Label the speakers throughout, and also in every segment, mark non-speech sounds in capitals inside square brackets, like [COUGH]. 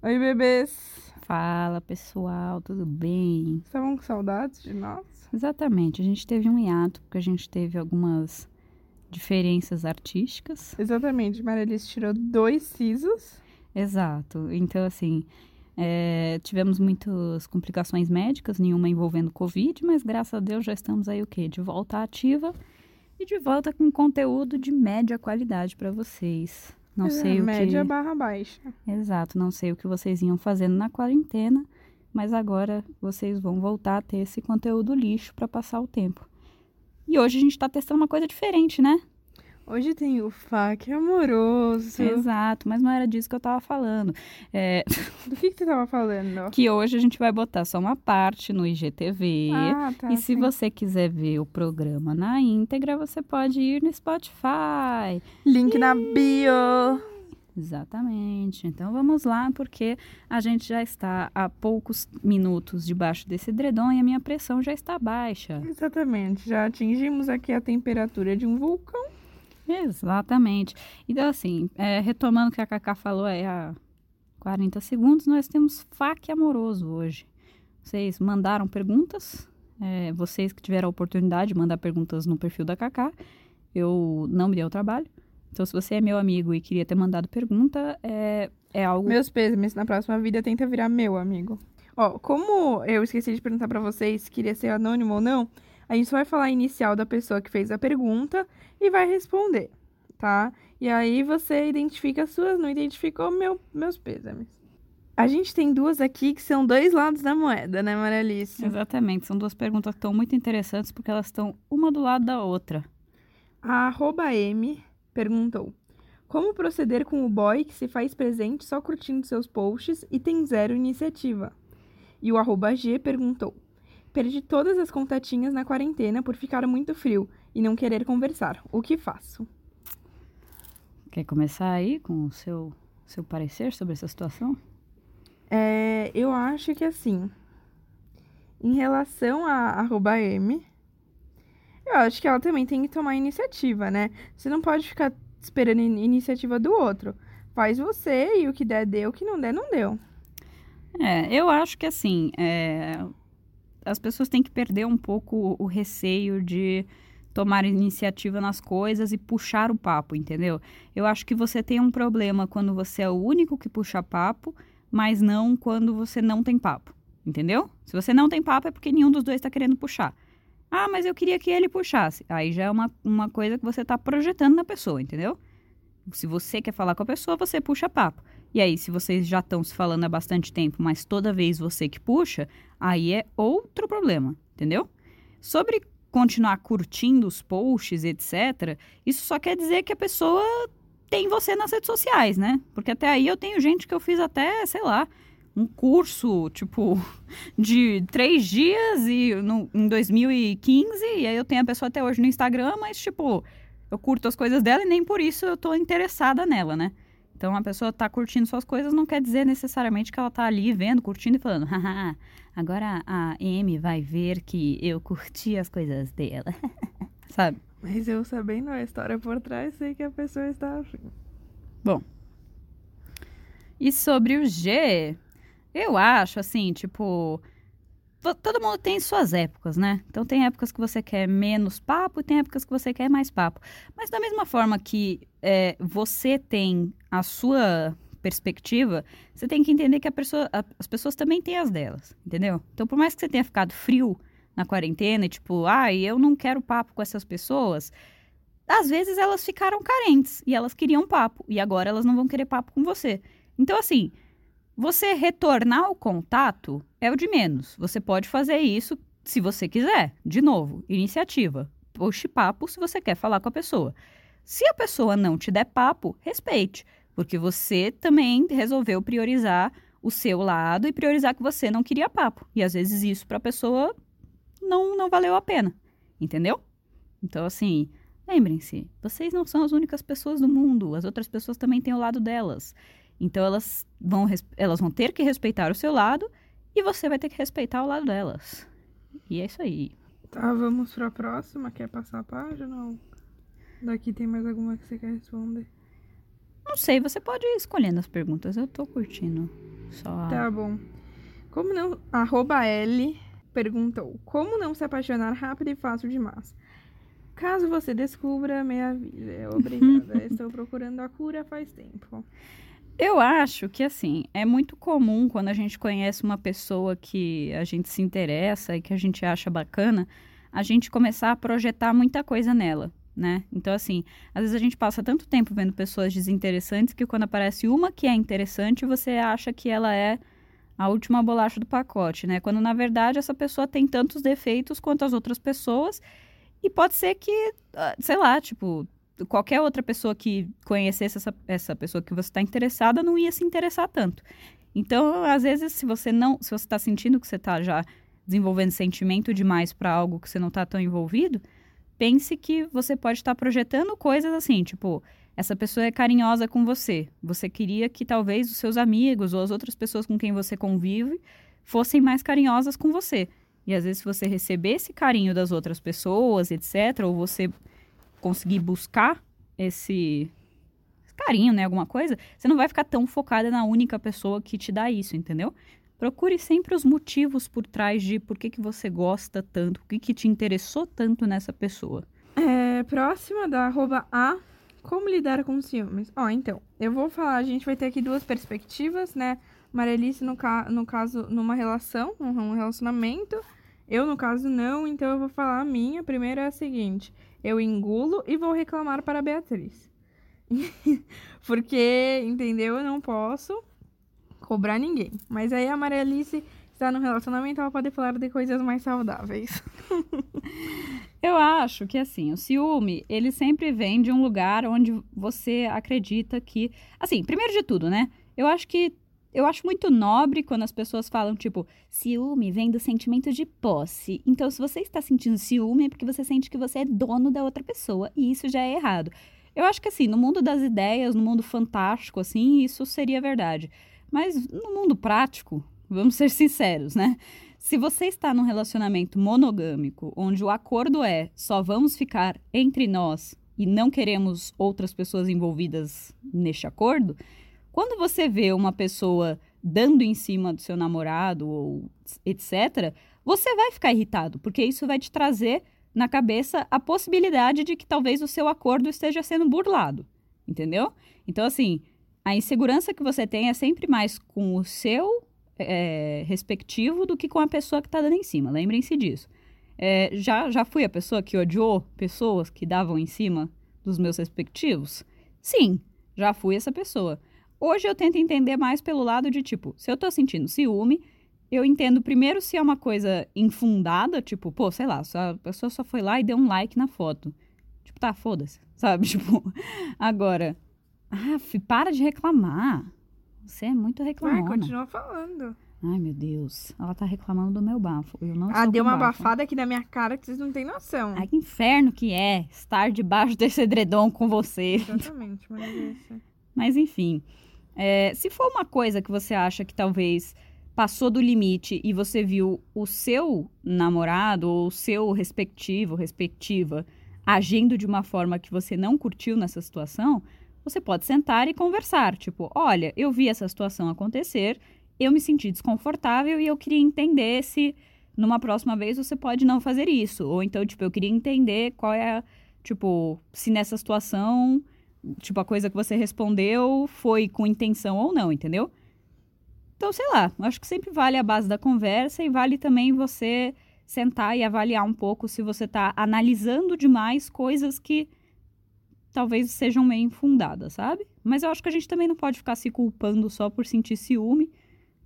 Speaker 1: Oi, bebês.
Speaker 2: Fala pessoal, tudo bem?
Speaker 1: Estavam com saudades de nós?
Speaker 2: Exatamente, a gente teve um hiato porque a gente teve algumas diferenças artísticas.
Speaker 1: Exatamente, Marilis tirou dois sisos.
Speaker 2: Exato, então assim, é, tivemos muitas complicações médicas, nenhuma envolvendo Covid, mas graças a Deus já estamos aí o quê? De volta ativa e de volta com conteúdo de média qualidade para vocês. Não
Speaker 1: É,
Speaker 2: sei o
Speaker 1: média
Speaker 2: que.
Speaker 1: barra baixa.
Speaker 2: Exato, não sei o que vocês iam fazendo na quarentena, mas agora vocês vão voltar a ter esse conteúdo lixo para passar o tempo. E hoje a gente está testando uma coisa diferente, né?
Speaker 1: Hoje tem o FAQ amoroso.
Speaker 2: Exato, mas não era disso que eu tava falando. É, [LAUGHS]
Speaker 1: Do que, que você tava falando?
Speaker 2: que hoje a gente vai botar só uma parte no IGTV.
Speaker 1: Ah, tá.
Speaker 2: e se
Speaker 1: sim.
Speaker 2: você quiser ver o programa na íntegra, você pode ir no Spotify.
Speaker 1: Link na bio.
Speaker 2: Exatamente. Então vamos lá, porque a gente já está há poucos minutos debaixo desse edredom e a minha pressão já está baixa.
Speaker 1: Exatamente, já atingimos aqui a temperatura de um vulcão.
Speaker 2: Exatamente. Então, assim, é, retomando o que a Cacá falou aí há 40 segundos, nós temos fac amoroso hoje. Vocês mandaram perguntas, é, vocês que tiveram a oportunidade de mandar perguntas no perfil da Cacá, eu não me dei o trabalho. Então, se você é meu amigo e queria ter mandado pergunta, é, é algo.
Speaker 1: Meus pêsames, na próxima vida tenta virar meu amigo. Ó, como eu esqueci de perguntar pra vocês se queria ser anônimo ou não, a gente só vai falar a inicial da pessoa que fez a pergunta e vai responder, tá? E aí você identifica as suas, não identificou meu, meus pêsames. A gente tem duas aqui que são dois lados da moeda, né, Maria Alice?
Speaker 2: Exatamente, são duas perguntas que estão muito interessantes porque elas estão uma do lado da outra.
Speaker 1: A arroba M perguntou: Como proceder com o boy que se faz presente só curtindo seus posts e tem zero iniciativa? E o arroba G perguntou: Perdi todas as contatinhas na quarentena por ficar muito frio e não querer conversar. O que faço?
Speaker 2: Quer começar aí com o seu, seu parecer sobre essa situação?
Speaker 1: É, eu acho que assim, em relação a arroba M, eu acho que ela também tem que tomar iniciativa, né? Você não pode ficar esperando in- iniciativa do outro. Faz você e o que der, deu. O que não der, não deu.
Speaker 2: É, eu acho que assim, é, as pessoas têm que perder um pouco o receio de tomar iniciativa nas coisas e puxar o papo, entendeu? Eu acho que você tem um problema quando você é o único que puxa papo, mas não quando você não tem papo, entendeu? Se você não tem papo é porque nenhum dos dois está querendo puxar. Ah, mas eu queria que ele puxasse. Aí já é uma, uma coisa que você está projetando na pessoa, entendeu? Se você quer falar com a pessoa, você puxa papo. E aí, se vocês já estão se falando há bastante tempo, mas toda vez você que puxa, aí é outro problema, entendeu? Sobre continuar curtindo os posts, etc., isso só quer dizer que a pessoa tem você nas redes sociais, né? Porque até aí eu tenho gente que eu fiz até, sei lá, um curso, tipo, [LAUGHS] de três dias e no, em 2015, e aí eu tenho a pessoa até hoje no Instagram, mas, tipo, eu curto as coisas dela e nem por isso eu tô interessada nela, né? Então, a pessoa tá curtindo suas coisas não quer dizer necessariamente que ela tá ali vendo, curtindo e falando, haha, agora a M vai ver que eu curti as coisas dela. [LAUGHS] Sabe?
Speaker 1: Mas eu sabendo a história por trás, sei que a pessoa está afim.
Speaker 2: E sobre o G, eu acho assim, tipo. To- Todo mundo tem suas épocas, né? Então tem épocas que você quer menos papo e tem épocas que você quer mais papo. Mas da mesma forma que é, você tem a sua perspectiva, você tem que entender que pessoa- a- as pessoas também têm as delas, entendeu? Então por mais que você tenha ficado frio na quarentena e tipo, ai, eu não quero papo com essas pessoas, às vezes elas ficaram carentes e elas queriam papo e agora elas não vão querer papo com você. Então, assim, você retornar o contato é o de menos. Você pode fazer isso se você quiser. De novo, iniciativa. Puxe papo se você quer falar com a pessoa. Se a pessoa não te der papo, respeite. Porque você também resolveu priorizar o seu lado e priorizar que você não queria papo. E às vezes isso para a pessoa não, não valeu a pena. Entendeu? Então, assim, lembrem-se: vocês não são as únicas pessoas do mundo. As outras pessoas também têm o lado delas. Então elas vão, elas vão ter que respeitar o seu lado e você vai ter que respeitar o lado delas. E é isso aí.
Speaker 1: Tá, vamos pra próxima. Quer passar a página? Ou... Daqui tem mais alguma que você quer responder?
Speaker 2: Não sei, você pode ir escolhendo as perguntas. Eu tô curtindo. Só...
Speaker 1: Tá bom. Como não. Arroba L perguntou: Como não se apaixonar rápido e fácil demais? Caso você descubra, me avise. Obrigada. [LAUGHS] Estou procurando a cura faz tempo.
Speaker 2: Eu acho que, assim, é muito comum quando a gente conhece uma pessoa que a gente se interessa e que a gente acha bacana, a gente começar a projetar muita coisa nela, né? Então, assim, às vezes a gente passa tanto tempo vendo pessoas desinteressantes que quando aparece uma que é interessante, você acha que ela é a última bolacha do pacote, né? Quando, na verdade, essa pessoa tem tantos defeitos quanto as outras pessoas e pode ser que, ah, sei lá, tipo, qualquer outra pessoa que conhecesse essa, essa pessoa que você está interessada não ia se interessar tanto. Então, às vezes, se você não, se você está sentindo que você está já desenvolvendo sentimento demais para algo que você não está tão envolvido, pense que você pode estar tá projetando coisas assim, tipo, essa pessoa é carinhosa com você. Você queria que talvez os seus amigos ou as outras pessoas com quem você convive fossem mais carinhosas com você. E às vezes, se você receber esse carinho das outras pessoas, etc., ou você conseguir buscar esse carinho, né, alguma coisa, você não vai ficar tão focada na única pessoa que te dá isso, entendeu? Procure sempre os motivos por trás de por que, que você gosta tanto, o que, que te interessou tanto nessa pessoa.
Speaker 1: É, próxima da arroba A, como lidar com ciúmes? Ó, então, eu vou falar, a gente vai ter aqui duas perspectivas, né? Marelice, no, ca no caso, numa relação, um relacionamento. Eu, no caso, não, então eu vou falar a minha. Primeiro é a seguinte: eu engulo e vou reclamar para a Beatriz. [LAUGHS] Porque, entendeu? Eu não posso cobrar ninguém. Mas aí a Maria Alice está no relacionamento, ela pode falar de coisas mais saudáveis. [LAUGHS]
Speaker 2: Eu acho que assim, o ciúme, ele sempre vem de um lugar onde você acredita que, assim, primeiro de tudo, né? Eu acho que eu acho muito nobre quando as pessoas falam, tipo, ciúme vem do sentimento de posse. Então, se você está sentindo ciúme, é porque você sente que você é dono da outra pessoa. E isso já é errado. Eu acho que, assim, no mundo das ideias, no mundo fantástico, assim, isso seria verdade. Mas no mundo prático, vamos ser sinceros, né? Se você está num relacionamento monogâmico, onde o acordo é só vamos ficar entre nós e não queremos outras pessoas envolvidas neste acordo, quando você vê uma pessoa dando em cima do seu namorado ou etc., você vai ficar irritado, porque isso vai te trazer na cabeça a possibilidade de que talvez o seu acordo esteja sendo burlado, entendeu? Então, assim, a insegurança que você tem é sempre mais com o seu é, respectivo do que com a pessoa que está dando em cima. Lembrem-se disso. É, já, já fui a pessoa que odiou pessoas que davam em cima dos meus respectivos? Sim, já fui essa pessoa. Hoje eu tento entender mais pelo lado de tipo, se eu tô sentindo ciúme, eu entendo primeiro se é uma coisa infundada, tipo, pô, sei lá, a pessoa só foi lá e deu um like na foto. Tipo, tá, foda-se, [LAUGHS] sabe? Tipo, agora, ah, para de reclamar. Você é muito reclamona.
Speaker 1: Vai, continua falando.
Speaker 2: Ai, meu Deus. Ela tá reclamando do meu bafo. Eu não
Speaker 1: Ah, deu uma
Speaker 2: bafo.
Speaker 1: abafada aqui na minha cara que vocês não têm noção.
Speaker 2: Ai, que inferno que é estar debaixo desse edredom com você.
Speaker 1: Exatamente, mas é isso.
Speaker 2: Mas enfim. É, se for uma coisa que você acha que talvez passou do limite e você viu o seu namorado ou o seu respectivo, respectiva, agindo de uma forma que você não curtiu nessa situação, você pode sentar e conversar. Tipo, olha, eu vi essa situação acontecer, eu me senti desconfortável e eu queria entender se numa próxima vez você pode não fazer isso. Ou então, tipo, eu queria entender qual é, tipo, se nessa situação tipo, a coisa que você respondeu foi com intenção ou não, entendeu? Então, sei lá, acho que sempre vale a base da conversa e vale também você sentar e avaliar um pouco se você está analisando demais coisas que talvez sejam meio infundadas, sabe? Mas eu acho que a gente também não pode ficar se culpando só por sentir ciúme,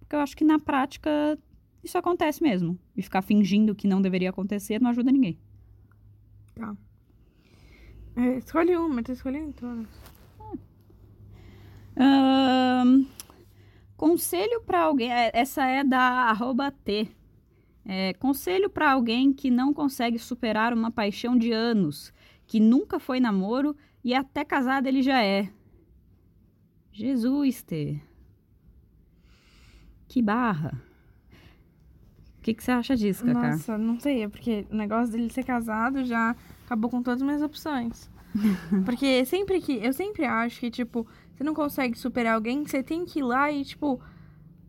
Speaker 2: porque eu acho que na prática isso acontece mesmo. E ficar fingindo que não deveria acontecer não ajuda ninguém.
Speaker 1: Tá. É, escolhe uma, tô escolhendo todas.
Speaker 2: conselho para alguém. É, essa é da T. É, conselho para alguém que não consegue superar uma paixão de anos, que nunca foi namoro e até casado ele já é. Jesus, T. Que barra. O que, que você acha disso, Cacá?
Speaker 1: Nossa, não sei, é porque o negócio dele ser casado já acabou com todas as minhas opções. [LAUGHS] porque sempre que. Eu sempre acho que, tipo, você não consegue superar alguém, você tem que ir lá e, tipo,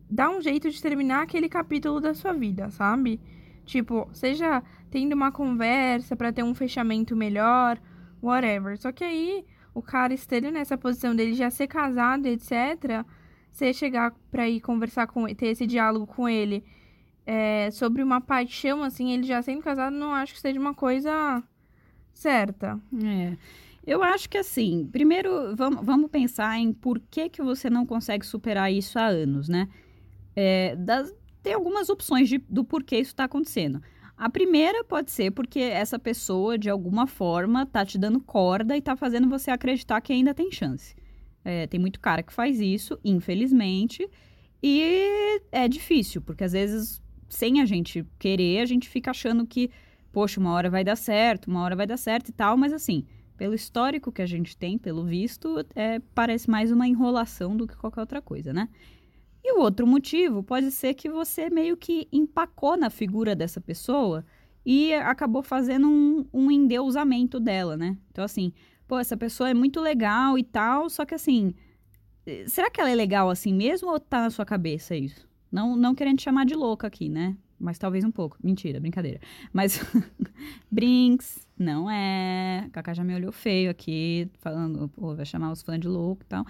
Speaker 1: dá um jeito de terminar aquele capítulo da sua vida, sabe? Tipo, seja tendo uma conversa para ter um fechamento melhor, whatever. Só que aí o cara estando nessa posição dele já ser casado, etc. Você chegar pra ir conversar com ter esse diálogo com ele é, sobre uma paixão, assim, ele já sendo casado, não acho que seja uma coisa certa.
Speaker 2: É. Eu acho que assim, primeiro vamos, vamos pensar em por que, que você não consegue superar isso há anos, né? É, das, tem algumas opções de, do porquê isso está acontecendo. A primeira pode ser porque essa pessoa, de alguma forma, tá te dando corda e tá fazendo você acreditar que ainda tem chance. É, tem muito cara que faz isso, infelizmente, e é difícil, porque às vezes, sem a gente querer, a gente fica achando que, poxa, uma hora vai dar certo, uma hora vai dar certo e tal, mas assim, pelo histórico que a gente tem, pelo visto, é, parece mais uma enrolação do que qualquer outra coisa, né? E o outro motivo pode ser que você meio que empacou na figura dessa pessoa e acabou fazendo um, um endeusamento dela, né? Então, assim, pô, essa pessoa é muito legal e tal, só que assim, será que ela é legal assim mesmo ou tá na sua cabeça isso? Não, não querendo te chamar de louca aqui, né? Mas talvez um pouco. Mentira, brincadeira. Mas [LAUGHS] Brinks, não é. Kaká já me olhou feio aqui, falando, pô, vai chamar os fãs de louco e tal.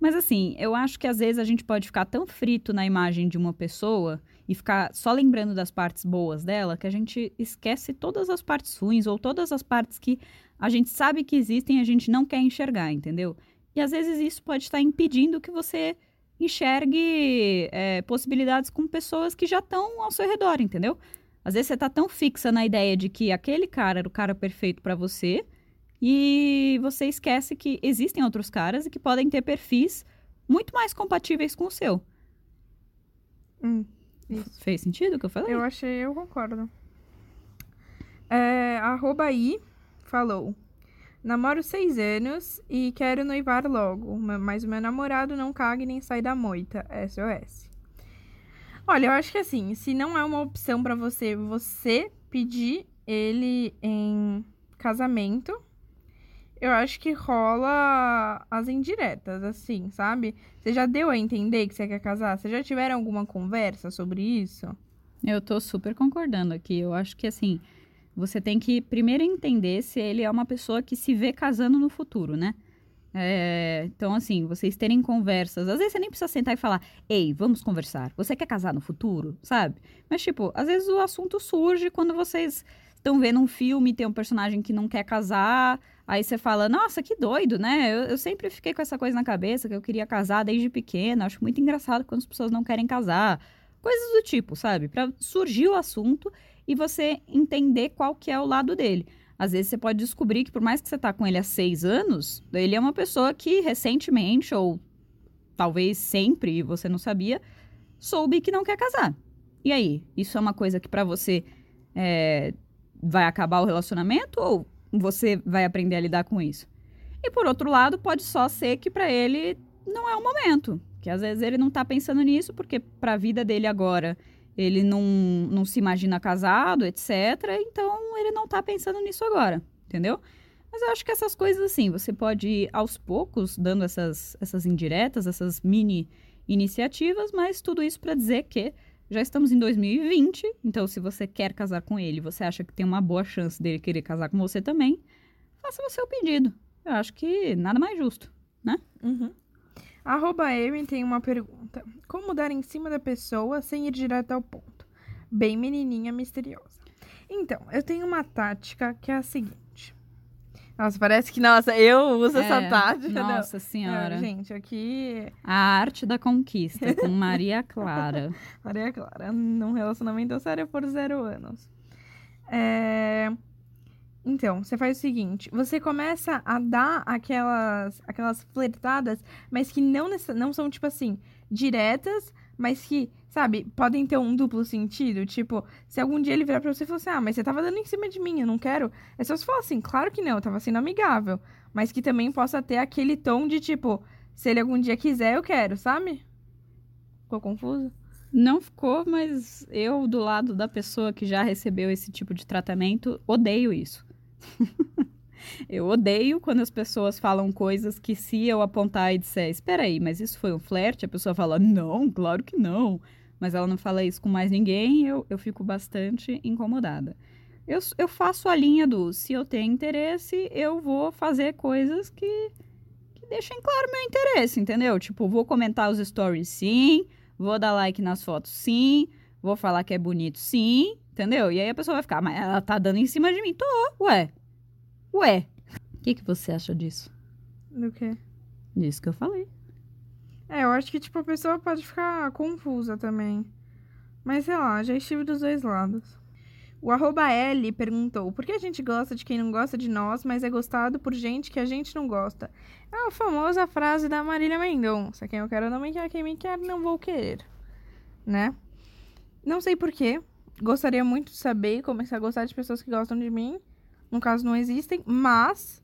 Speaker 2: Mas assim, eu acho que às vezes a gente pode ficar tão frito na imagem de uma pessoa e ficar só lembrando das partes boas dela que a gente esquece todas as partes ruins ou todas as partes que a gente sabe que existem e a gente não quer enxergar, entendeu? E às vezes isso pode estar impedindo que você enxergue é, possibilidades com pessoas que já estão ao seu redor, entendeu? Às vezes você está tão fixa na ideia de que aquele cara era o cara perfeito para você e você esquece que existem outros caras e que podem ter perfis muito mais compatíveis com o seu.
Speaker 1: Hum,
Speaker 2: Fez sentido o que eu falei?
Speaker 1: Eu achei, eu concordo. É, arroba I falou. Namoro seis anos e quero noivar logo, mas o meu namorado não caga nem sai da moita. SOS. Olha, eu acho que assim, se não é uma opção para você, você pedir ele em casamento, eu acho que rola as indiretas, assim, sabe? Você já deu a entender que você quer casar? Vocês já tiveram alguma conversa sobre isso?
Speaker 2: Eu tô super concordando aqui. Eu acho que assim, você tem que primeiro entender se ele é uma pessoa que se vê casando no futuro, né? É, então, assim, vocês terem conversas. Às vezes você nem precisa sentar e falar, ei, vamos conversar. Você quer casar no futuro? Sabe? Mas, tipo, às vezes o assunto surge quando vocês estão vendo um filme, tem um personagem que não quer casar. Aí você fala, nossa, que doido, né? Eu, eu sempre fiquei com essa coisa na cabeça que eu queria casar desde pequena. Acho muito engraçado quando as pessoas não querem casar. Coisas do tipo, sabe? Para surgir o assunto e você entender qual que é o lado dele. Às vezes você pode descobrir que por mais que você tá com ele há seis anos, ele é uma pessoa que recentemente, ou talvez sempre, você não sabia, soube que não quer casar. E aí? Isso é uma coisa que para você é, vai acabar o relacionamento ou você vai aprender a lidar com isso? E por outro lado, pode só ser que para ele não é o momento. Que às vezes ele não tá pensando nisso, porque para a vida dele agora ele não, não se imagina casado, etc. Então ele não tá pensando nisso agora, entendeu? Mas eu acho que essas coisas assim, você pode ir aos poucos dando essas, essas indiretas, essas mini iniciativas, mas tudo isso para dizer que já estamos em 2020, então se você quer casar com ele, você acha que tem uma boa chance dele querer casar com você também, faça o seu pedido. Eu acho que nada mais justo, né?
Speaker 1: Uhum. Arroba Erin tem uma pergunta. Como dar em cima da pessoa sem ir direto ao ponto? Bem menininha misteriosa. Então, eu tenho uma tática que é a seguinte. Nossa, parece que, nossa, eu uso é, essa tática.
Speaker 2: Nossa não. senhora.
Speaker 1: É, gente, aqui...
Speaker 2: A arte da conquista, com Maria Clara. [LAUGHS]
Speaker 1: Maria Clara, num relacionamento sério por zero anos. É... Então, você faz o seguinte: você começa a dar aquelas, aquelas flertadas, mas que não, não são, tipo assim, diretas, mas que, sabe, podem ter um duplo sentido. Tipo, se algum dia ele virar pra você e falar assim: ah, mas você tava dando em cima de mim, eu não quero. É só você falar assim: claro que não, eu tava sendo amigável. Mas que também possa ter aquele tom de tipo: se ele algum dia quiser, eu quero, sabe? Ficou confuso?
Speaker 2: Não ficou, mas eu, do lado da pessoa que já recebeu esse tipo de tratamento, odeio isso. [LAUGHS] Eu odeio quando as pessoas falam coisas que se eu apontar e disser, espera aí, mas isso foi um flerte, a pessoa fala, não, claro que não. Mas ela não fala isso com mais ninguém, eu, eu fico bastante incomodada. Eu, eu faço a linha do, se eu tenho interesse, eu vou fazer coisas que, que deixem claro meu interesse, entendeu? Tipo, vou comentar os stories sim, vou dar like nas fotos sim, vou falar que é bonito sim, entendeu? E aí a pessoa vai ficar, mas ela tá dando em cima de mim. Tô, ué, Ué, o que, que você acha disso?
Speaker 1: Do quê?
Speaker 2: Disso que eu falei.
Speaker 1: É, eu acho que, tipo, a pessoa pode ficar confusa também. Mas, sei lá, já estive dos dois lados. O arroba L perguntou, por que a gente gosta de quem não gosta de nós, mas é gostado por gente que a gente não gosta? É a famosa frase da Marília Mendonça, quem eu quero não me quer, quem me quer não vou querer. Né? Não sei porquê, gostaria muito de saber e começar a gostar de pessoas que gostam de mim, no caso, não existem, mas.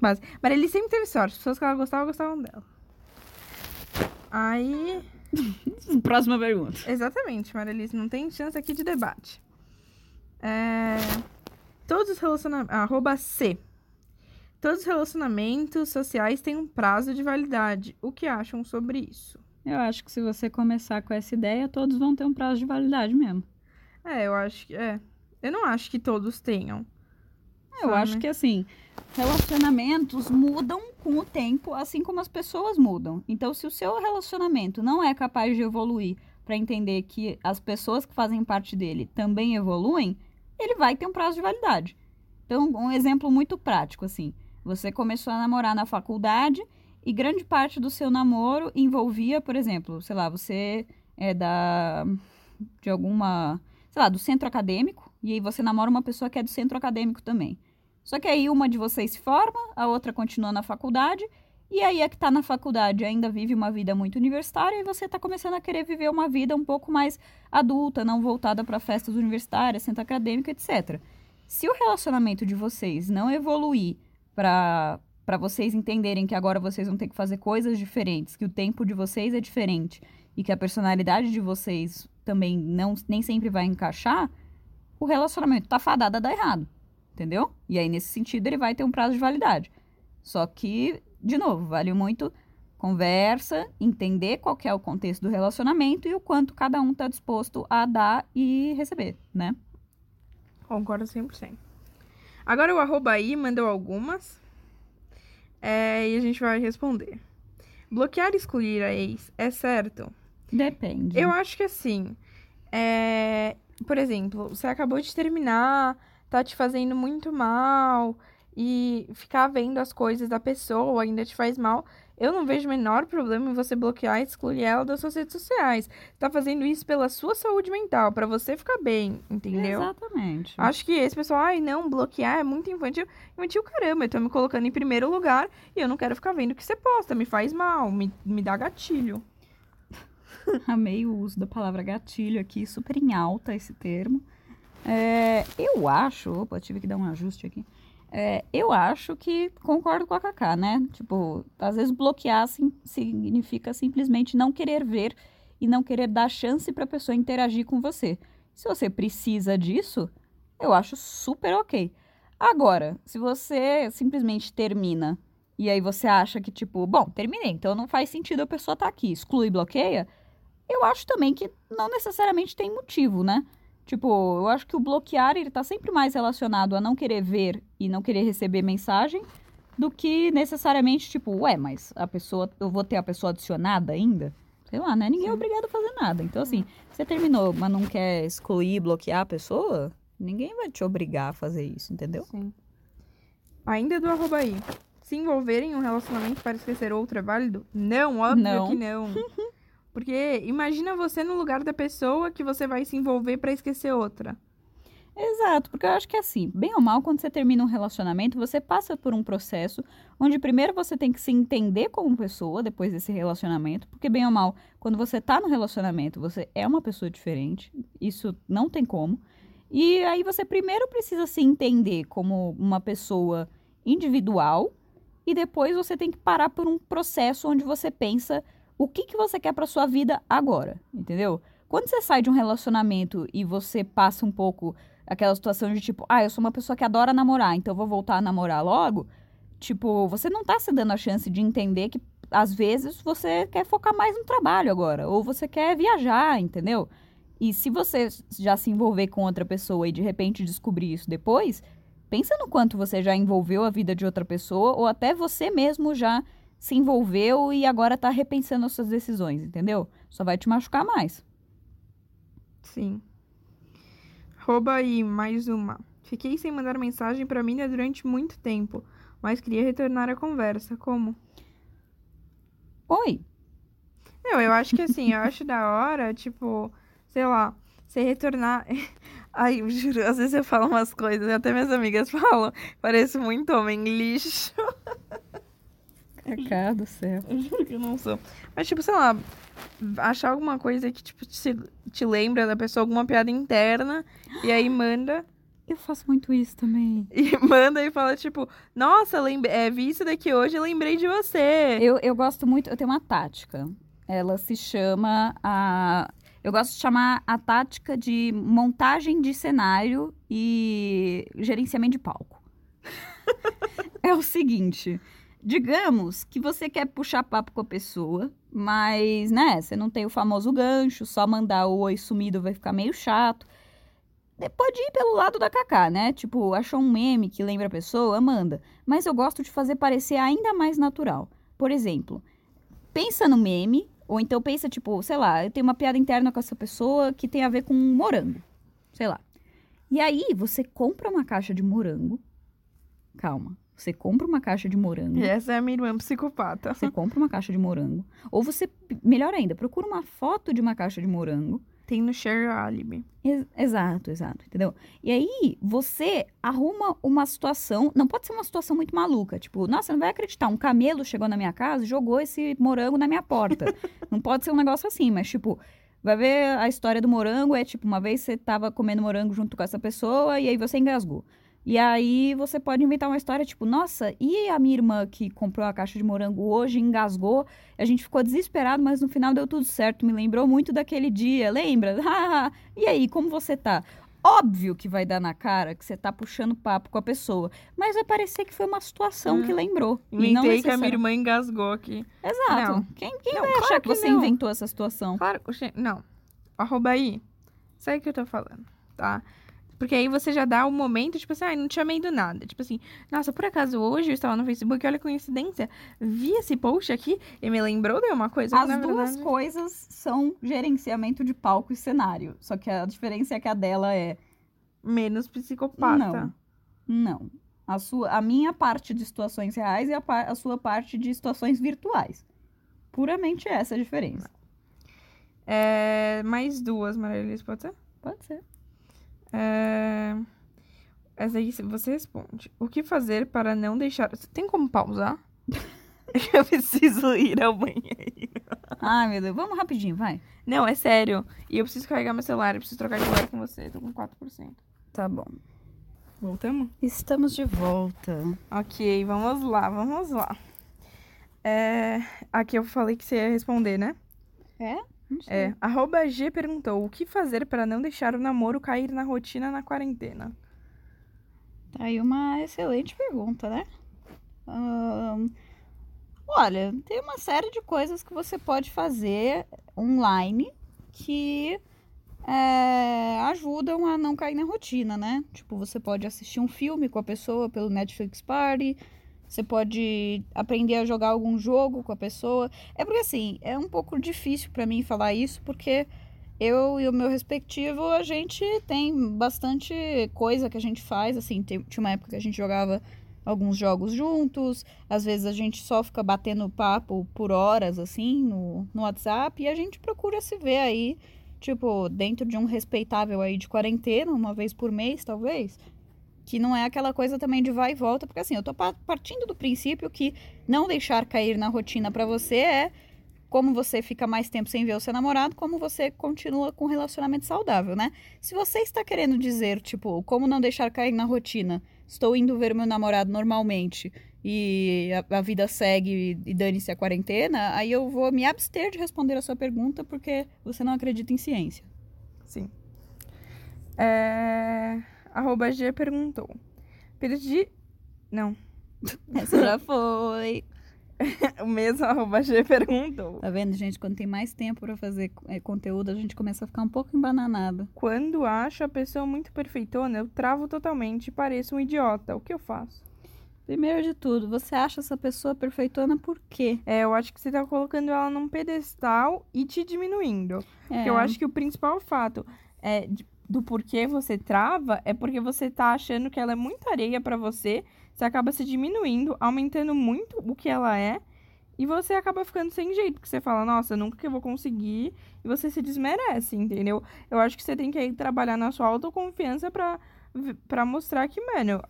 Speaker 1: Mas Marielle sempre teve sorte. As pessoas que ela gostava, gostavam dela. Aí. [LAUGHS]
Speaker 2: Próxima pergunta.
Speaker 1: Exatamente, Marielle, não tem chance aqui de debate. É... Todos os relacionamentos. Arroba C. Todos os relacionamentos sociais têm um prazo de validade. O que acham sobre isso?
Speaker 2: Eu acho que se você começar com essa ideia, todos vão ter um prazo de validade mesmo.
Speaker 1: É, eu acho que. É. Eu não acho que todos tenham.
Speaker 2: Eu acho que assim, relacionamentos mudam com o tempo, assim como as pessoas mudam. Então, se o seu relacionamento não é capaz de evoluir para entender que as pessoas que fazem parte dele também evoluem, ele vai ter um prazo de validade. Então, um exemplo muito prático assim, você começou a namorar na faculdade e grande parte do seu namoro envolvia, por exemplo, sei lá, você é da de alguma, sei lá, do centro acadêmico e aí você namora uma pessoa que é do centro acadêmico também. Só que aí uma de vocês se forma, a outra continua na faculdade, e aí a que está na faculdade ainda vive uma vida muito universitária e você está começando a querer viver uma vida um pouco mais adulta, não voltada para festas universitárias, centro acadêmico, etc. Se o relacionamento de vocês não evoluir para para vocês entenderem que agora vocês vão ter que fazer coisas diferentes, que o tempo de vocês é diferente e que a personalidade de vocês também não nem sempre vai encaixar, o relacionamento tá fadado a dar errado entendeu? E aí, nesse sentido, ele vai ter um prazo de validade. Só que, de novo, vale muito conversa, entender qual é o contexto do relacionamento e o quanto cada um está disposto a dar e receber, né?
Speaker 1: Concordo 100%. Agora o arroba aí mandou algumas é, e a gente vai responder. Bloquear e excluir a ex é certo?
Speaker 2: Depende.
Speaker 1: Eu acho que assim, é, por exemplo, você acabou de terminar tá te fazendo muito mal e ficar vendo as coisas da pessoa ainda te faz mal, eu não vejo o menor problema em você bloquear e excluir ela das suas redes sociais. Tá fazendo isso pela sua saúde mental, para você ficar bem, entendeu?
Speaker 2: Exatamente.
Speaker 1: Acho que esse pessoal, ai, não, bloquear é muito infantil. Infantil, caramba, eu tô me colocando em primeiro lugar e eu não quero ficar vendo o que você posta, me faz mal, me, me dá gatilho. [LAUGHS]
Speaker 2: Amei o uso da palavra gatilho aqui, super em alta esse termo. É, eu acho. Opa, tive que dar um ajuste aqui. É, eu acho que concordo com a Kaká, né? Tipo, às vezes bloquear sim, significa simplesmente não querer ver e não querer dar chance para a pessoa interagir com você. Se você precisa disso, eu acho super ok. Agora, se você simplesmente termina e aí você acha que, tipo, bom, terminei, então não faz sentido a pessoa estar tá aqui, exclui bloqueia, eu acho também que não necessariamente tem motivo, né? Tipo, eu acho que o bloquear ele tá sempre mais relacionado a não querer ver e não querer receber mensagem do que necessariamente, tipo, ué, mas a pessoa, eu vou ter a pessoa adicionada ainda? Sei lá, né? Ninguém é Sim. é obrigado a fazer nada. Então, assim, você terminou, mas não quer excluir, bloquear a pessoa, ninguém vai te obrigar a fazer isso, entendeu?
Speaker 1: Sim. Ainda do arroba aí. Se envolver em um relacionamento para esquecer outro é válido? Não, óbvio não. que não. [LAUGHS] Porque imagina você no lugar da pessoa que você vai se envolver para esquecer outra.
Speaker 2: Exato, porque eu acho que é assim, bem ou mal, quando você termina um relacionamento, você passa por um processo onde primeiro você tem que se entender como pessoa depois desse relacionamento, porque bem ou mal, quando você tá no relacionamento, você é uma pessoa diferente, isso não tem como. E aí você primeiro precisa se entender como uma pessoa individual e depois você tem que parar por um processo onde você pensa o que, que você quer para sua vida agora, entendeu? Quando você sai de um relacionamento e você passa um pouco aquela situação de tipo, ah, eu sou uma pessoa que adora namorar, então vou voltar a namorar logo. Tipo, você não tá se dando a chance de entender que às vezes você quer focar mais no trabalho agora, ou você quer viajar, entendeu? E se você já se envolver com outra pessoa e de repente descobrir isso depois, pensa no quanto você já envolveu a vida de outra pessoa, ou até você mesmo já se envolveu e agora tá repensando as suas decisões, entendeu? Só vai te machucar mais.
Speaker 1: Sim. Rouba aí, mais uma. Fiquei sem mandar mensagem pra Mina durante muito tempo, mas queria retornar a conversa. Como?
Speaker 2: Oi.
Speaker 1: Não, eu acho que assim, eu acho da hora, tipo, sei lá, você retornar. [LAUGHS] Ai, eu juro, às vezes eu falo umas coisas, até minhas amigas [LAUGHS] falam, pareço muito homem lixo. [LAUGHS] [LAUGHS]
Speaker 2: Cacá do céu.
Speaker 1: Eu juro que não sou. Mas, tipo, sei lá, achar alguma coisa que, tipo, te, te lembra da pessoa, alguma piada interna, e aí manda.
Speaker 2: Eu faço muito isso também.
Speaker 1: E [LAUGHS] manda e fala, tipo, nossa, lembre... é, vi isso daqui hoje e lembrei de você.
Speaker 2: Eu, eu gosto muito, eu tenho uma tática. Ela se chama a. Eu gosto de chamar a tática de montagem de cenário e gerenciamento de palco. [LAUGHS] é o seguinte. Digamos que você quer puxar papo com a pessoa, mas, né, você não tem o famoso gancho, só mandar o oi sumido vai ficar meio chato. Pode ir pelo lado da Kaká, né? Tipo, achou um meme que lembra a pessoa, manda. Mas eu gosto de fazer parecer ainda mais natural. Por exemplo, pensa no meme, ou então pensa, tipo, sei lá, eu tenho uma piada interna com essa pessoa que tem a ver com um morango. Sei lá. E aí, você compra uma caixa de morango. Calma. Você compra uma caixa de morango.
Speaker 1: E essa é a minha irmã psicopata.
Speaker 2: Você compra uma caixa de morango. Ou você, melhor ainda, procura uma foto de uma caixa de morango.
Speaker 1: Tem no Share Alibi.
Speaker 2: Ex- Exato, exato, entendeu? E aí, você arruma uma situação, não pode ser uma situação muito maluca, tipo, nossa, você não vai acreditar, um camelo chegou na minha casa e jogou esse morango na minha porta. [LAUGHS] não pode ser um negócio assim, mas tipo, vai ver a história do morango, é tipo, uma vez você tava comendo morango junto com essa pessoa e aí você engasgou. E aí você pode inventar uma história tipo, nossa, e a minha irmã que comprou a caixa de morango hoje engasgou, a gente ficou desesperado, mas no final deu tudo certo, me lembrou muito daquele dia, lembra? [LAUGHS] e aí, como você tá? Óbvio que vai dar na cara que você tá puxando papo com a pessoa, mas vai parecer que foi uma situação
Speaker 1: Hum.
Speaker 2: que lembrou. e não
Speaker 1: Inventei que a minha irmã engasgou aqui.
Speaker 2: Exato.
Speaker 1: Não.
Speaker 2: Quem, quem
Speaker 1: Não,
Speaker 2: vai
Speaker 1: claro
Speaker 2: achar que
Speaker 1: que
Speaker 2: você
Speaker 1: não.
Speaker 2: inventou essa situação?
Speaker 1: Claro, não. Arroba aí. Sabe o que eu tô falando, tá? Porque aí você já dá o momento, tipo assim, ah, não te amei do nada. Tipo assim, nossa, por acaso hoje eu estava no Facebook, olha a coincidência, vi esse post aqui e me lembrou de uma coisa
Speaker 2: As duas
Speaker 1: verdade...
Speaker 2: coisas são gerenciamento de palco e cenário. Só que a diferença é que a dela é
Speaker 1: Menos psicopata.
Speaker 2: Não. Não. A, sua, a minha parte de situações reais e a, a sua parte de situações virtuais. Puramente essa a diferença.
Speaker 1: É, mais duas, Maria Elisa, pode ser?
Speaker 2: Pode ser.
Speaker 1: É... Essa aí você responde. O que fazer para não deixar... Tem como pausar? [LAUGHS] eu preciso ir ao banheiro.
Speaker 2: Ai, meu Deus. Vamos rapidinho, vai.
Speaker 1: Não, é sério. E eu preciso carregar meu celular, eu preciso trocar de celular com você. Tô com 4%.
Speaker 2: Tá bom.
Speaker 1: Voltamos?
Speaker 2: Estamos de volta.
Speaker 1: Ok, vamos lá, vamos lá. É, aqui eu falei que você ia responder, né?
Speaker 2: É?
Speaker 1: É. Arroba G perguntou: o que fazer para não deixar o namoro cair na rotina na quarentena?
Speaker 2: Tá aí uma excelente pergunta, né? Olha, tem uma série de coisas que você pode fazer online que é, ajudam a não cair na rotina, né? Tipo, você pode assistir um filme com a pessoa pelo Netflix Party, você pode aprender a jogar algum jogo com a pessoa. É porque assim, é um pouco difícil pra mim falar isso, porque eu e o meu respectivo, a gente tem bastante coisa que a gente faz, assim, tinha uma época que a gente jogava alguns jogos juntos, às vezes a gente só fica batendo papo por horas, assim, no, no WhatsApp, e a gente procura se ver aí, tipo, dentro de um respeitável aí de quarentena, uma vez por mês, talvez, que não é aquela coisa também de vai e volta, porque assim, eu tô pa- partindo do princípio que não deixar cair na rotina pra você é como você fica mais tempo sem ver o seu namorado, como você continua com um relacionamento saudável, né? Se você está querendo dizer, tipo, como não deixar cair na rotina, estou indo ver meu namorado normalmente e a, a vida segue e dane-se a quarentena, aí eu vou me abster de responder a sua pergunta porque você não acredita em ciência.
Speaker 1: Sim. É... Arroba G perguntou. Perdi. Não. [LAUGHS]
Speaker 2: Essa já foi. [LAUGHS]
Speaker 1: o mesmo arroba G perguntou.
Speaker 2: Tá vendo, gente? Quando tem mais tempo pra fazer é, conteúdo, a gente começa a ficar um pouco embananado.
Speaker 1: Quando acho a pessoa muito perfeitona, eu travo totalmente e pareço um idiota. O que eu faço?
Speaker 2: Primeiro de tudo, você acha essa pessoa perfeitona por quê?
Speaker 1: É, eu acho que você tá colocando ela num pedestal e te diminuindo.
Speaker 2: É.
Speaker 1: Porque eu acho que o principal fato é de- do porquê você trava é porque você tá achando que ela é muito areia pra você, você acaba se diminuindo, aumentando muito o que ela é, e você acaba ficando sem jeito, porque você fala, nossa, nunca que eu vou conseguir, e você se desmerece, entendeu? Eu acho que você tem que aí trabalhar na sua autoconfiança pra, v- pra mostrar que, mano.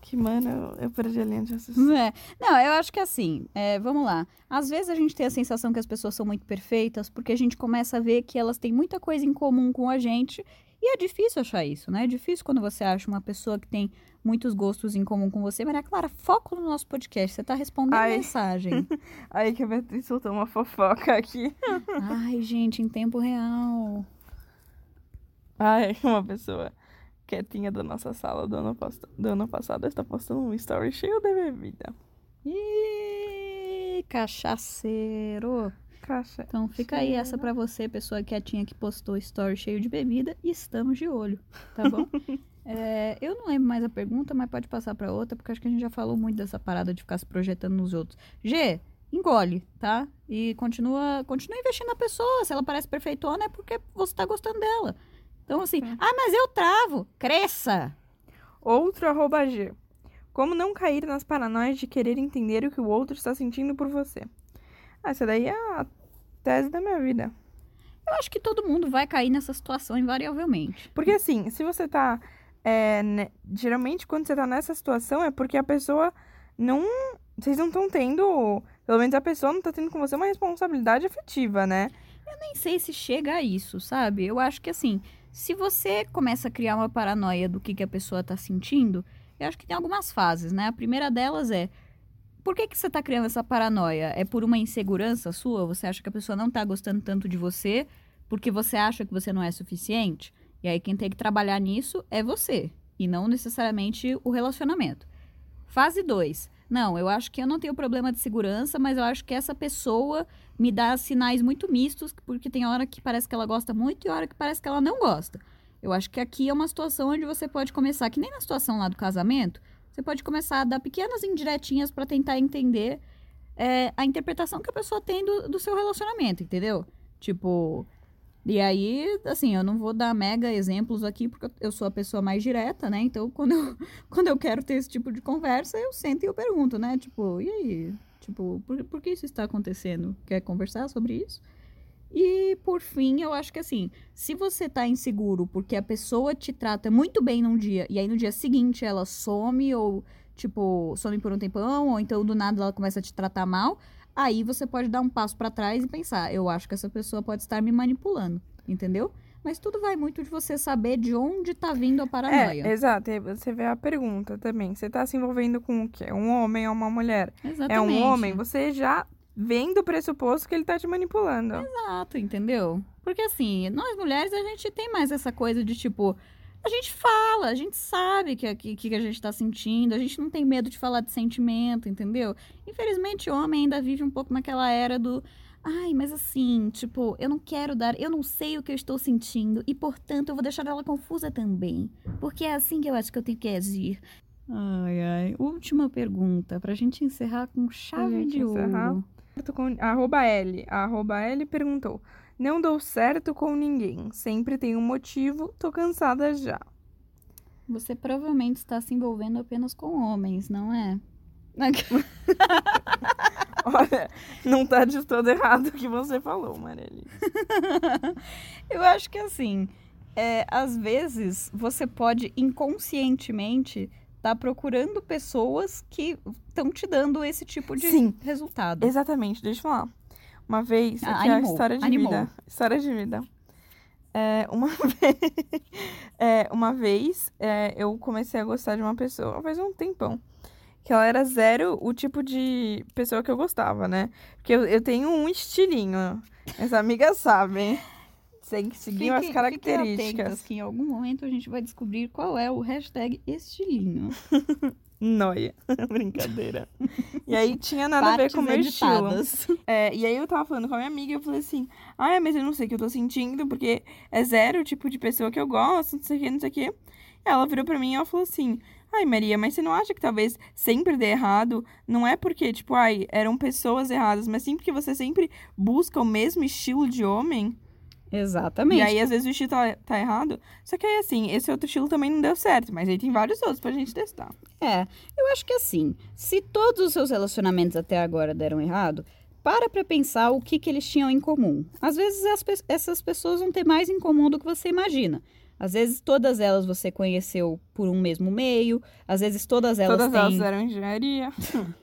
Speaker 1: Que, mano, eu perdi a linha de raciocínio.
Speaker 2: É. Não, eu acho que assim, é, vamos lá. Às vezes a gente tem a sensação que as pessoas são muito perfeitas porque a gente começa a ver que elas têm muita coisa em comum com a gente. E é difícil achar isso, né? É difícil quando você acha uma pessoa que tem muitos gostos em comum com você. Maria Clara, foco no nosso podcast. Você tá respondendo
Speaker 1: Ai.
Speaker 2: mensagem. [LAUGHS]
Speaker 1: Aí que a Beatriz soltou uma fofoca aqui.
Speaker 2: Ai, gente, em tempo real.
Speaker 1: Ai, uma pessoa quietinha da nossa sala do ano, posta- do ano passado está postando um story cheio de bebida.
Speaker 2: Ih, cachaceiro. Então fica aí essa pra você, pessoa quietinha que postou story cheio de bebida. E estamos de olho, tá bom? [LAUGHS] É, eu não lembro mais a pergunta, mas pode passar pra outra, porque acho que a gente já falou muito dessa parada de ficar se projetando nos outros. G, engole, tá? E continua, continua investindo na pessoa. Se ela parece perfeitona, é porque você tá gostando dela. Então, assim,
Speaker 1: Tá.
Speaker 2: ah, mas eu travo. Cresça!
Speaker 1: Outro arroba G. Como não cair nas paranoias de querer entender o que o outro está sentindo por você? Ah, essa daí é a tese da minha vida.
Speaker 2: Eu acho que todo mundo vai cair nessa situação invariavelmente.
Speaker 1: Porque assim, se você tá. é, né, geralmente, quando você tá nessa situação, é porque a pessoa não. Vocês não estão tendo. Pelo menos a pessoa não tá tendo com você uma responsabilidade afetiva, né?
Speaker 2: nem sei se chega a isso, sabe? Eu acho que assim, se você começa a criar uma paranoia do que, que a pessoa tá sentindo, eu acho que tem algumas fases, né? A primeira delas é. Por que, que você tá criando essa paranoia? É por uma insegurança sua? Você acha que a pessoa não tá gostando tanto de você porque você acha que você não é suficiente? E aí quem tem que trabalhar nisso é você, e não necessariamente o relacionamento. Fase 2. Não, eu acho que eu não tenho problema de segurança, mas eu acho que essa pessoa me dá sinais muito mistos, porque tem hora que parece que ela gosta muito e hora que parece que ela não gosta. Eu acho que aqui é uma situação onde você pode começar, que nem na situação lá do casamento, você pode começar a dar pequenas indiretinhas para tentar entender é, a interpretação que a pessoa tem do, do seu relacionamento, entendeu? Tipo. E aí, assim, eu não vou dar mega exemplos aqui, porque eu sou a pessoa mais direta, né? Então, quando eu, [LAUGHS] quando eu quero ter esse tipo de conversa, eu sento e eu pergunto, né? Tipo, e aí? Tipo, por, por que isso está acontecendo? Quer conversar sobre isso? E, por fim, eu acho que assim, se você tá inseguro porque a pessoa te trata muito bem num dia e aí no dia seguinte ela some ou, tipo, some por um tempão ou então do nada ela começa a te tratar mal, aí você pode dar um passo pra trás e pensar, eu acho que essa pessoa pode estar me manipulando, entendeu? Mas tudo vai muito de você saber de onde tá vindo a paranoia.
Speaker 1: É, exato. E aí você vê a pergunta também. Você tá se envolvendo com o quê? Um homem ou uma mulher?
Speaker 2: Exatamente.
Speaker 1: É um homem, você já vem do pressuposto que ele tá te manipulando.
Speaker 2: Exato, entendeu? Porque assim, nós mulheres, a gente tem mais essa coisa de tipo. A gente fala, a gente sabe que que, que a gente tá sentindo, a gente não tem medo de falar de sentimento, entendeu? Infelizmente, o homem ainda vive um pouco naquela era do. Ai, mas assim, tipo, eu não quero dar, eu não sei o que eu estou sentindo e, portanto, eu vou deixar ela confusa também. Porque é assim que eu acho que eu tenho que agir. Ai, ai. Última pergunta, pra gente encerrar com chave
Speaker 1: gente
Speaker 2: de
Speaker 1: encerrar.
Speaker 2: ouro.
Speaker 1: Com- Arroba L. A Arroba L perguntou. Não dou certo com ninguém. Sempre tem um motivo. Tô cansada já.
Speaker 2: Você provavelmente está se envolvendo apenas com homens, não é? [LAUGHS]
Speaker 1: Olha, não tá de todo errado o que você falou, Mareli. [LAUGHS]
Speaker 2: Eu acho que assim, é, às vezes você pode inconscientemente estar procurando pessoas que estão te dando esse tipo de
Speaker 1: Sim.
Speaker 2: resultado.
Speaker 1: Exatamente, deixa eu falar. Uma vez,
Speaker 2: Ah,
Speaker 1: aqui é a
Speaker 2: animou,
Speaker 1: história de
Speaker 2: animou.
Speaker 1: vida. História de vida. É, uma [LAUGHS] vez, é, uma vez é, eu comecei a gostar de uma pessoa faz um tempão. Que ela era zero o tipo de pessoa que eu gostava, né? Porque eu, eu tenho um estilinho. As amigas sabem. Tem que seguir umas
Speaker 2: Fiquem-
Speaker 1: características.
Speaker 2: atentas que em algum momento a gente vai descobrir qual é o hashtag estilinho. [LAUGHS]
Speaker 1: Noia. [LAUGHS] Brincadeira. E aí tinha nada a ver com o meu estilo. É, e aí eu tava falando com a minha amiga e eu falei assim, ah, mas eu não sei o que eu tô sentindo, porque é zero o tipo de pessoa que eu gosto, não sei o que, não sei o que. Ela virou pra mim e ela falou assim, ai Maria, mas você não acha que talvez sempre dê errado? Não é porque, tipo, ai, eram pessoas erradas, mas sim porque você sempre busca o mesmo estilo de homem.
Speaker 2: Exatamente.
Speaker 1: E aí, às vezes, o estilo tá, tá errado. Só que aí, assim, esse outro estilo também não deu certo, mas aí tem vários outros pra gente testar.
Speaker 2: É, eu acho que assim, se todos os seus relacionamentos até agora deram errado, para pra pensar o que, que eles tinham em comum. Às vezes pe- essas pessoas vão ter mais em comum do que você imagina. Às vezes todas elas você conheceu por um mesmo meio, às vezes todas elas
Speaker 1: Todas
Speaker 2: têm...
Speaker 1: elas eram engenharia. [LAUGHS]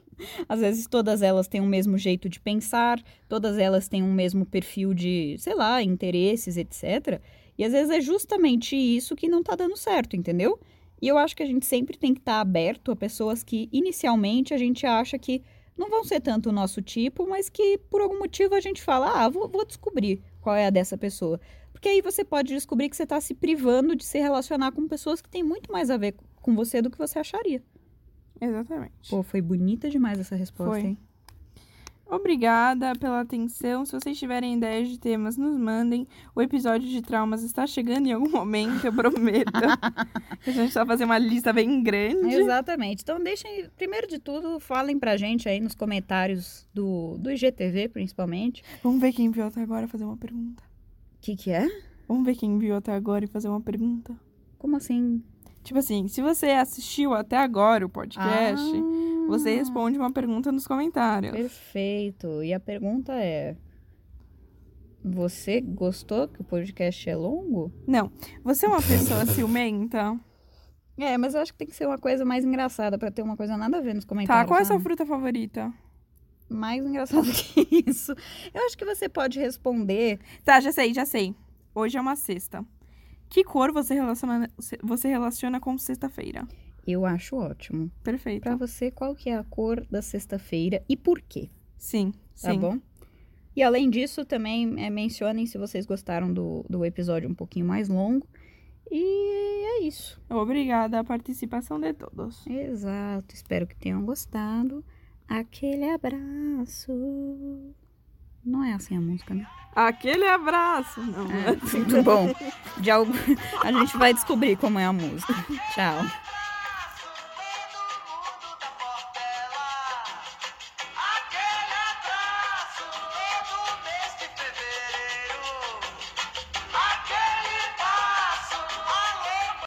Speaker 2: Às vezes todas elas têm o mesmo jeito de pensar, todas elas têm o mesmo perfil de, sei lá, interesses, etc. E às vezes é justamente isso que não tá dando certo, entendeu? E eu acho que a gente sempre tem que estar aberto a pessoas que inicialmente a gente acha que não vão ser tanto o nosso tipo, mas que por algum motivo a gente fala, ah, vou, vou descobrir qual é a dessa pessoa. Porque aí você pode descobrir que você está se privando de se relacionar com pessoas que têm muito mais a ver com você do que você acharia.
Speaker 1: Exatamente.
Speaker 2: Pô, foi bonita demais essa resposta,
Speaker 1: Foi.
Speaker 2: hein?
Speaker 1: Obrigada pela atenção. Se vocês tiverem ideias de temas, nos mandem. O episódio de traumas está chegando em algum momento, eu prometo. [LAUGHS] a gente vai fazer uma lista bem grande.
Speaker 2: Exatamente. Então deixem, primeiro de tudo, falem pra gente aí nos comentários do, do IGTV, principalmente.
Speaker 1: Vamos ver quem viu até agora fazer uma pergunta.
Speaker 2: O que que é?
Speaker 1: Vamos ver quem viu até agora e fazer uma pergunta.
Speaker 2: Como assim?
Speaker 1: Tipo assim, se você assistiu até agora o podcast,
Speaker 2: Ah,
Speaker 1: você responde uma pergunta nos comentários.
Speaker 2: Perfeito. E a pergunta é... Você gostou que o podcast é longo?
Speaker 1: Não, você é uma pessoa [LAUGHS] ciumenta?
Speaker 2: É, mas eu acho que tem que ser uma coisa mais engraçada pra ter uma coisa nada a ver nos comentários.
Speaker 1: Tá, qual é a sua
Speaker 2: sabe?
Speaker 1: fruta favorita?
Speaker 2: Mais engraçado [LAUGHS] que isso. Eu acho que você pode responder
Speaker 1: Tá, já sei, já sei. Hoje é uma sexta. Que cor você relaciona, você relaciona com sexta-feira?
Speaker 2: Eu acho ótimo.
Speaker 1: Perfeito.
Speaker 2: Pra você, qual que é a cor da sexta-feira e por quê?
Speaker 1: Sim,
Speaker 2: Tá
Speaker 1: sim.
Speaker 2: bom? E além disso, também é, mencionem se vocês gostaram do, do episódio um pouquinho mais longo. E é isso.
Speaker 1: Obrigada a participação de todos.
Speaker 2: Exato. Espero que tenham gostado. Aquele abraço. Não é assim a música, né?
Speaker 1: Aquele abraço. Não,
Speaker 2: É, muito bom. De algo... [LAUGHS] A gente vai descobrir como é a música. Tchau.